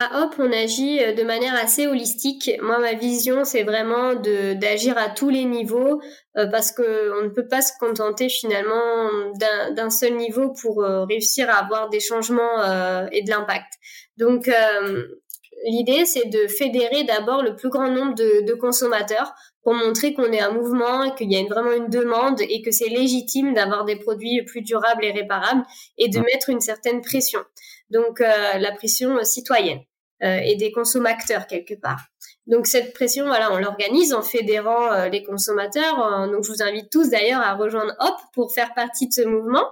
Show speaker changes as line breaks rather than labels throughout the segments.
À Hop, on agit de manière assez holistique. Moi, ma vision, c'est vraiment d'agir à tous les niveaux parce que on ne peut pas se contenter finalement d'un seul niveau pour réussir à avoir des changements et de l'impact. Donc, l'idée, c'est de fédérer d'abord le plus grand nombre de, de consommateurs pour montrer qu'on est un mouvement, qu'il y a vraiment une demande et que c'est légitime d'avoir des produits plus durables et réparables et de mettre une certaine pression. Donc euh, la pression citoyenne euh, et des consommateurs quelque part. Donc cette pression, voilà, on l'organise en fédérant euh, les consommateurs. Euh, donc je vous invite tous d'ailleurs à rejoindre Hop pour faire partie de ce mouvement.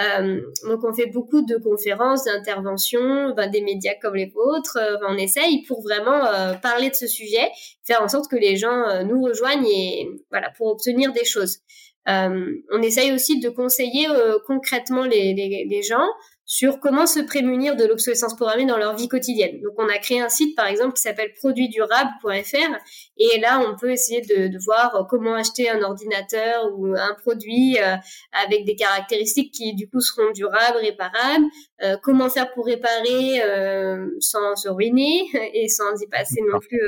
Euh, donc on fait beaucoup de conférences, d'interventions, ben, des médias comme les vôtres. on essaye pour vraiment parler de ce sujet, faire en sorte que les gens nous rejoignent et voilà pour obtenir des choses. on essaye aussi de conseiller concrètement les, les, les gens sur comment se prémunir de l'obsolescence programmée dans leur vie quotidienne. Donc, on a créé un site, par exemple, qui s'appelle produitdurable.fr et là, on peut essayer de, voir comment acheter un ordinateur ou un produit euh, avec des caractéristiques qui, du coup, seront durables, réparables, euh, comment faire pour réparer euh, sans se ruiner et sans y passer non plus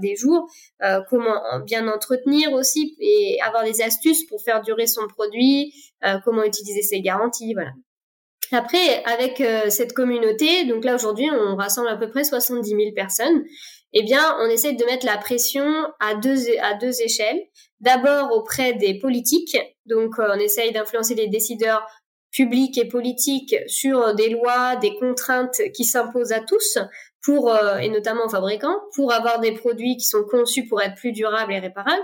des jours, comment bien entretenir aussi et avoir des astuces pour faire durer son produit, comment utiliser ses garanties, voilà. Après, avec euh, cette communauté, donc là aujourd'hui, on rassemble à peu près 70 000 personnes. Eh bien, on essaie de mettre la pression à deux à deux échelles. D'abord auprès des politiques, donc euh, on essaye d'influencer les décideurs publics et politiques sur des lois, des contraintes qui s'imposent à tous pour euh, et notamment aux fabricants pour avoir des produits qui sont conçus pour être plus durables et réparables.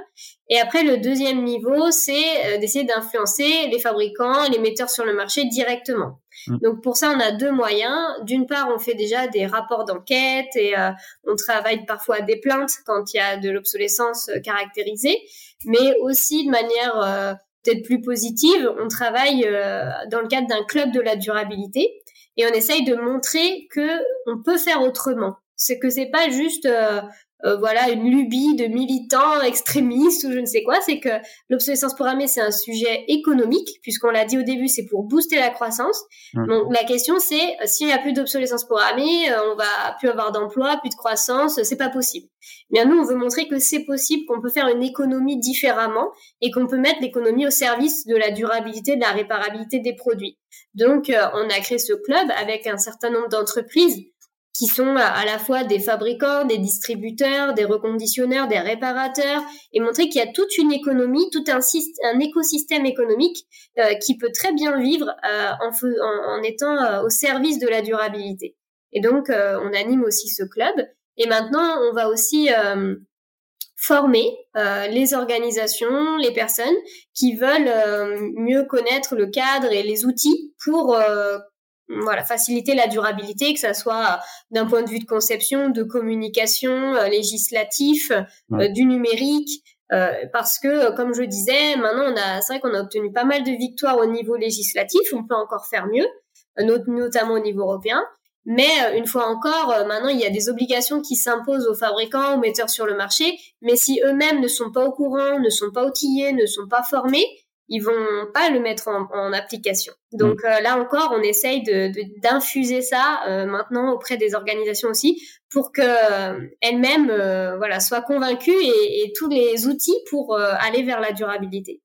Et après le deuxième niveau, c'est d'essayer d'influencer les fabricants, les metteurs sur le marché directement. Mm. Donc pour ça, on a deux moyens. D'une part, on fait déjà des rapports d'enquête et euh, on travaille parfois des plaintes quand il y a de l'obsolescence euh, caractérisée, mais aussi de manière euh, peut-être plus positive, on travaille dans le cadre d'un club de la durabilité et on essaye de montrer que on peut faire autrement. C'est que c'est pas juste euh, voilà une lubie de militants extrémistes ou je ne sais quoi, c'est que l'obsolescence programmée c'est un sujet économique puisqu'on l'a dit au début c'est pour booster la croissance. Donc la question c'est euh, s'il n'y a plus d'obsolescence programmée, euh, on va plus avoir d'emploi, plus de croissance, c'est pas possible. Bien nous on veut montrer que c'est possible, qu'on peut faire une économie différemment et qu'on peut mettre l'économie au service de la durabilité, de la réparabilité des produits. Donc on a créé ce club avec un certain nombre d'entreprises qui sont à la fois des fabricants, des distributeurs, des reconditionneurs, des réparateurs, et montrer qu'il y a toute une économie, tout un, écosystème économique euh, qui peut très bien vivre euh, en, en, étant euh, au service de la durabilité. Et donc, on anime aussi ce club. Et maintenant, on va aussi former les organisations, les personnes qui veulent mieux connaître le cadre et les outils pour voilà, faciliter la durabilité, que ça soit d'un point de vue de conception, de communication, euh, législatif, euh, du numérique, euh, parce que, comme je disais, maintenant, on a, c'est vrai qu'on a obtenu pas mal de victoires au niveau législatif. On peut encore faire mieux, notamment au niveau européen. Mais une fois encore, maintenant, il y a des obligations qui s'imposent aux fabricants, aux metteurs sur le marché. Mais si eux-mêmes ne sont pas au courant, ne sont pas outillés, ne sont pas formés, ils vont pas le mettre en, application. Donc mm. euh, là encore, on essaye de d'infuser ça euh, maintenant auprès des organisations aussi pour que euh, elles-mêmes voilà soient convaincues et, et, tous les outils pour aller vers la durabilité.